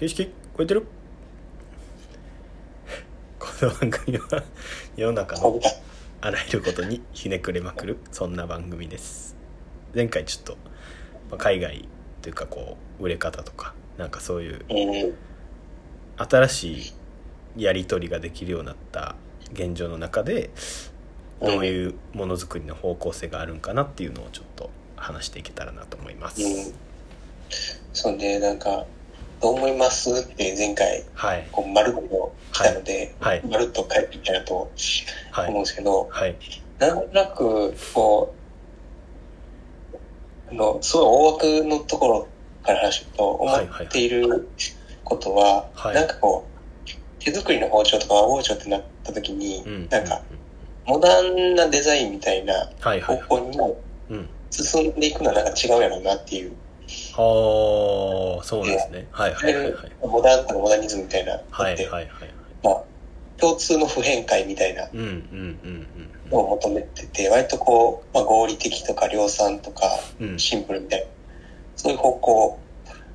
形式超えてる？この番組は世の中のあらゆることにひねくれまくるそんな番組です。前回ちょっと、まあ、海外というかこう売れ方とかなんかそういううん新しいやり取りができるようになった現状の中でどういうものづくりの方向性があるんかなっていうのをちょっと話していけたらなと思います、うん。そうねなんかどう思います？って前回はい。こう丸っと来たので、はい。まるっと帰ってきたなとはい。思うんですけど、はい。なんとなくこうあのすごい大枠のところから話すと思っていることは、はい。なんかこう手作りの包丁とか和包丁ってなった時に、うん。なんかモダンなデザインみたいな方向にもうん。進んでいくのはなんか違うやろうなっていう、ああそうですね。はいはいはいはい。モダンとかモダニズムみたいな。のって、はいはいはい。まあ、共通の普遍界みたいな。うんうんうんのを求めてて割とこう、まあ、合理的とか量産とかうん。うんシンプルみたいな。そういう方向。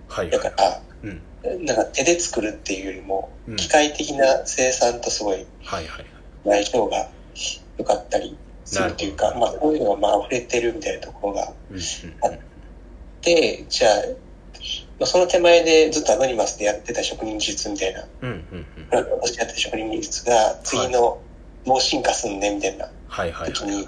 はいだからうん。なんか手で作るっていうよりもうん。機械的な生産とすごいはいはい相性が良かったりするっていうか、まあ、こういうのがまあ溢れてるみたいなところがうんうんでじゃあ、まあ、その手前でずっとアノニマスでやってた職人技術みたいな。うんうんうん。プラットフォームとしてやってた職人技術が次のもう進化すんねみたいな。はいはい時に、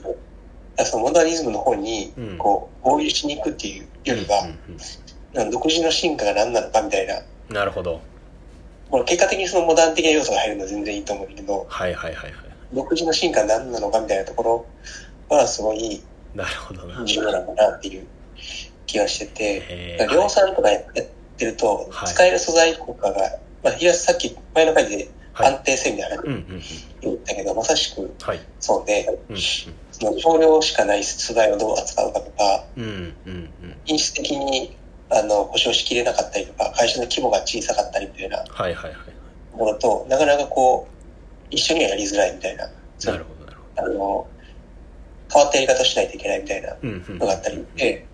そのモダニズムの方にうん。こう合流しに行くっていうよりはうん、うん独自の進化が何なのかみたいな。うんなるほど。これ結果的にそのモダン的な要素が入るのは全然いいと思うけどはいはいはいはい。独自の進化は何なのかみたいなところはすごいなるほどな重要なのかなっていう気がしてて、量産とかやってるとはい。使える素材とかが、まあ、東さっき前の回ではい。安定性みたいなうんうんうん。言ったけど、まさしくはい。そうで、うんその少量しかない素材をどう扱うかとか、うんうんうん。品質的にあの保証しきれなかったりとか、会社の規模が小さかったりみたいなはいはいはいところと、なかなかこう、一緒にはやりづらいみたいな、そなのるほど。あの、変わったやり方をしないといけないみたいなのがあったりで、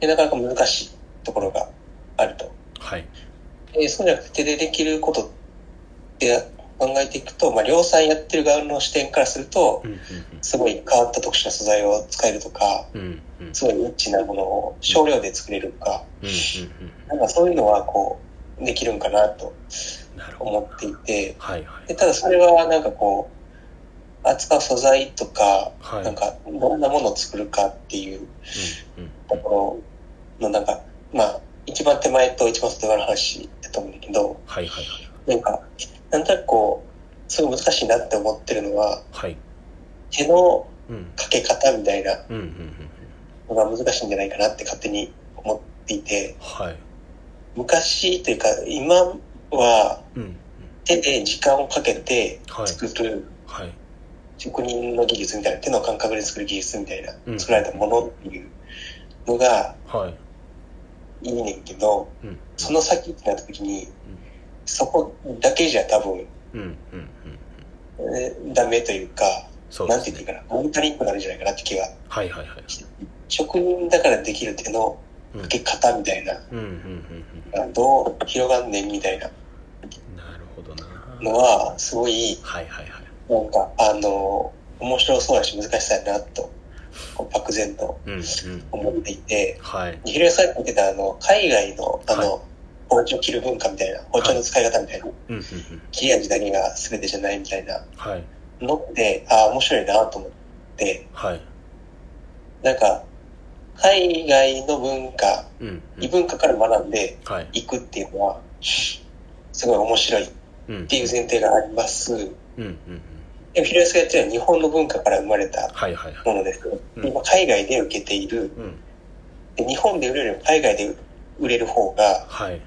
でなかなか難しいところがあると。はい。でそうじゃなくて手でできることって考えていくと、まあ、量産やってる側の視点からするとう、んうんすごい変わった特殊な素材を使えるとか、うんうん。うんすごいニッチなものを少量で作れるとか、うんうんなんかそういうのはこう、できるんかなと思っていて、はいはい。でただそれはなんかこう、扱う素材とか、はい。なんかどんなものを作るかっていううんうん。ところのなんか、まあ、一番手前と一番外側の話だと思うんだけど、はいはいはい。なんか、なんとなくこう、すごい難しいなって思ってるのは、はい。手のうんかけ方みたいなうんうんうん。のが難しいんじゃないかなって勝手に思っていて、はい。昔というか今はうん。手で時間をかけてはい。作るはい。職人の技術みたいな、手の感覚で作る技術みたいなう、ん。作られたものっていうのがはいいいねんけど、うん。その先ってなった時に、そこだけじゃ多分、うんうんうんえーダメというか、そうなんて言っていいかな、モニタリングになるんじゃないかなって気がはいはいはい。職人だからできる手のうん。かけ方みたいな、うんうんうんうん。どう広がんねんみたいな。なるほどな。のは、すごい、はいはいはい。なんか、あの、面白そうだし難しさやなと、漠然と思っていて、はい。ひろやさんが言ってた、あの、海外の、あの、はい。包丁切る文化みたいな、包丁の使い方みたいな、切り味だけが全てじゃないみたいなはい。のって、ああ、面白いなと思って、はい。なんか、海外の文化、うんうん。異文化から学んではい。いくっていうのは、すごい面白いっうんていう前提があります。うんうんうんでも、ヒロヤスがやってるのは日本の文化から生まれたはいはいはい。ものです今海外で受けている、うん。で日本で売れるよりも海外で売れる方がはい。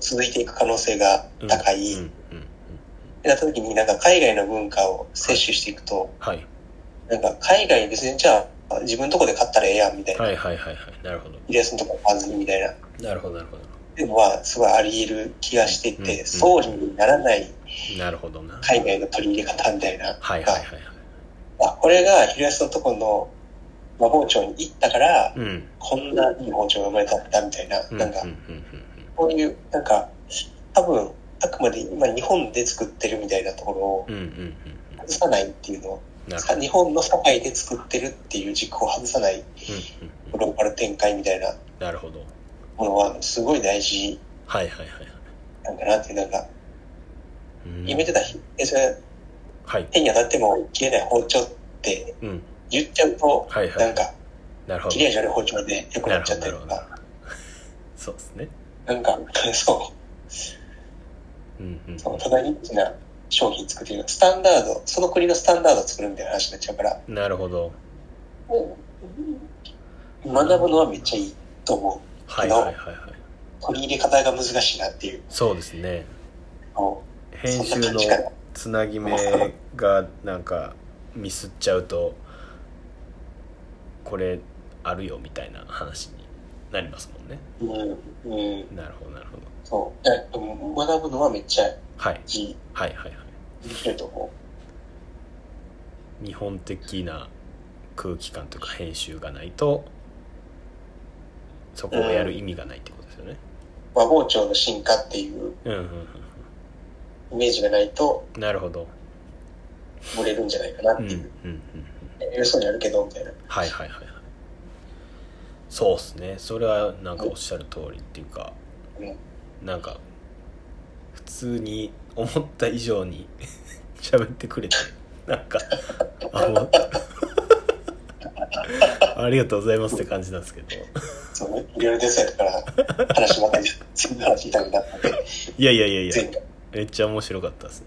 続いていく可能性が高い。うんなった時になんか海外の文化を摂取していくと、はい。なんか海外別にじゃあ自分のとこで買ったらええやんみたいな。はいはいはいはい。なるほど。イリアスのとこ買わずにみたいな。っなるほどなるほていうのはすごいあり得る気がしていて、うん総理にならない海外の取り入れ方みたいな。はいはいはいはい。あ、これがヒロヤスのとこの魔包丁に行ったから、うん。うんこんないい包丁が生まれたんだみたいな、うんなんかうんうんうん。こういう、なんか、多分、あくまで今日本で作ってるみたいなところをうんうんうん。外さないっていうの日本の社会で作ってるっていう軸を外さないうんうん。グローバル展開みたいな。なるほどものはすごい大事はいはいはいはい。なんかなっていう、なんか、うん。決めてた日、え、それ、はい。手に当たっても切れない包丁ってうん。言っちゃうと、はいはい。なんか、なるほど。切れ味悪い包丁で良くなっちゃったりとか、そうですね。なんか、そう。んうん。う、そのただニッチな商品作ってるスタンダード、その国のスタンダードを作るみたいな話になっちゃうから、なるほど。学ぶのはめっちゃいいと思う。はいはいはいはい。取り入れ方が難しいなっていう。そうですね。の編集のつなぎ目がなんかミスっちゃうとこれあるよみたいな話になりますもんね。うん、うん、なるほどなるほど。そう。えでも学ぶのはめっちゃはい。いい、はいはいはいできると思日本的な空気感というか編集がないとそこをやる意味がないってことですよねう。和包丁の進化っていううんうんイメージがないとうんなるほど売れるんじゃないかなっうんうんていうう。んうん偉そうにやるけど、みたいな。はいはいはいはいそうっすねそれはなんかおっしゃる通りっていうかうん。なんか普通に思った以上に 喋ってくれてなんかあもう ありがとうございますって感じなんですけどそうね。いろいろ手伝ったから、話ばかり、そんな話したくなったんで、いやいやいやいや。前回。めっちゃ面白かったですね。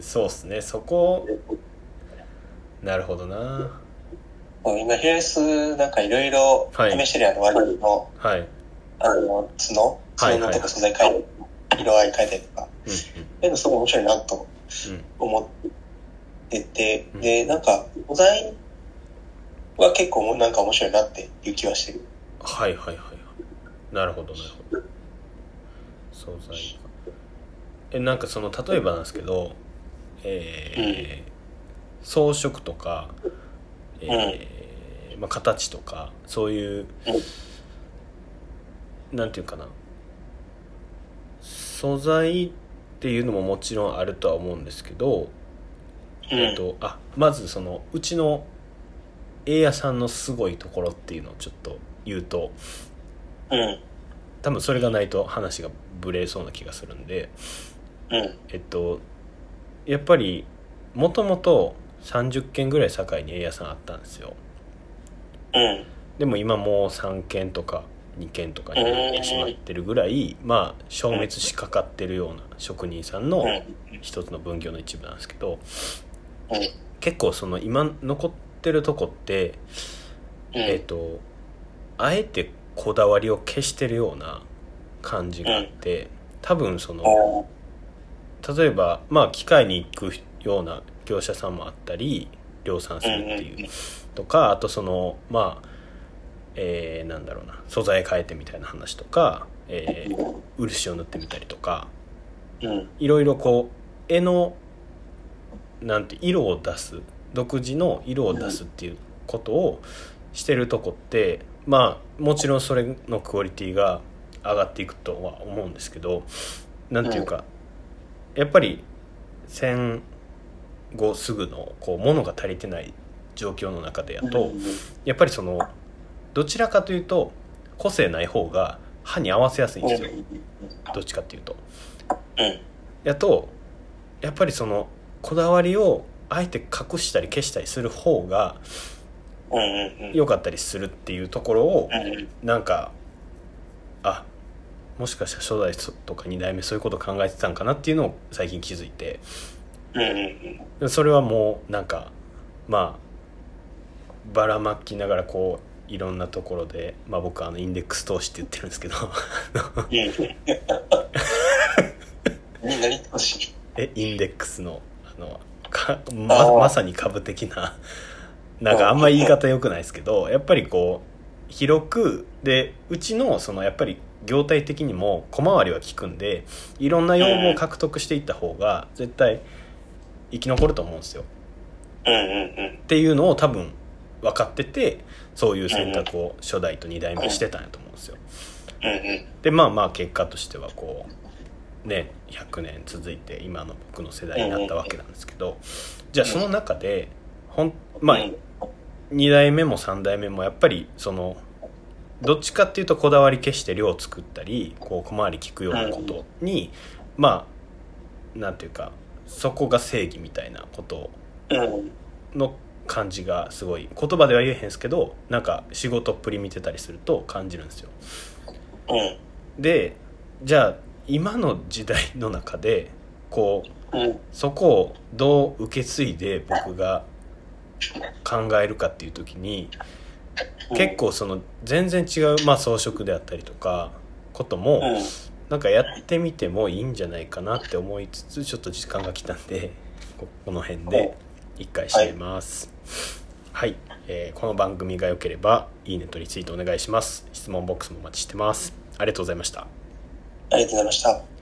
そうっすね。そこ。なるほどな。もう今、ヒレスなんかいろいろはい。試してるやん、割りの、はい。うんあの、角。はい角のとか素材変えたり、色合い変えたりとか、うんそういうのすごい面白いなとうん思ってて、うん。で、なんか、素材は結構なんか面白いなっていう気はしてる。はいはいはい。はいなるほどなるほど素材か。えなんかその例えばなんですけどえー装飾とか、えーまあ、形とかそういう、なんていうかな。素材っていうのももちろんあるとは思うんですけど、うん。えっとあまずそのうちの A 屋さんのすごいところっていうのをちょっと言うとうん。多分それがないと話がブレそうな気がするんでうん。えっとやっぱりもともと30軒ぐらい堺に A 屋さんあったんですようん。でも今もう3軒とか2軒とかになってしまってるぐらいまあ消滅しかかってるような職人さんのうん。一つの分業の一部なんですけどうん。結構その今残ってるとこってうん。えっ、とあえてこだわりを消してるような感じがあって多分そのお例えばまあ機械に行くような業者さんもあったり量産するっていう。とかあとそのまあえーなんだろうな素材変えてみたいな話とか、えー漆を塗ってみたりとかうん。いろいろこう絵のなんて色を出す独自の色を出すっていうことをしてるとこってまあもちろんそれのクオリティが上がっていくとは思うんですけどなんていうか、やっぱり戦後すぐのこう物が足りてない状況の中でやと、やっぱりそのどちらかというと個性ない方が歯に合わせやすいんですよどっちかっていうと。うん。やとやっぱりそのこだわりをあえて隠したり消したりする方が。良かったりするっていうところをうん。なんかあもしかしたら初代とか2代目そういうこと考えてたんかなっていうのを最近気づいて。それはもうなんかまあばらまきながらこういろんなところで、まあ、僕はあのインデックス投資って言ってるんですけど。えインデックスのあのかままさに株的ななんかあんま言い方良くないですけどやっぱりこう広くでうちのそのやっぱり業態的にも小回りは効くんでいろんな要望を獲得していった方が絶対生き残ると思うんですよ。うんうんうん。っていうのを多分分かっててそういう選択を初代と2代目してたんやと思うんですよ。うんうん。でまあまあ結果としてはこうね100年続いて今の僕の世代になったわけなんですけどじゃあその中でほんまあ2代目も3代目もやっぱりそのどっちかっていうとこだわり消して量を作ったりこう小回り利くようなことにまあなんていうかそこが正義みたいなこと。の感じがすごい言葉では言えへんすけどなんか仕事っぷり見てたりすると感じるんですよ。でじゃあ今の時代の中でこう。そこをどう受け継いで僕が考えるかっていう時に結構その全然違う、まあ、装飾であったりとかこともうん。なんかやってみてもいいんじゃないかなって思いつつちょっと時間が来たんで ここの辺で一回締めます。はい、えーこの番組が良ければいいねとリツイートお願いします。質問ボックスもお待ちしてます。ありがとうございました。ありがとうございました。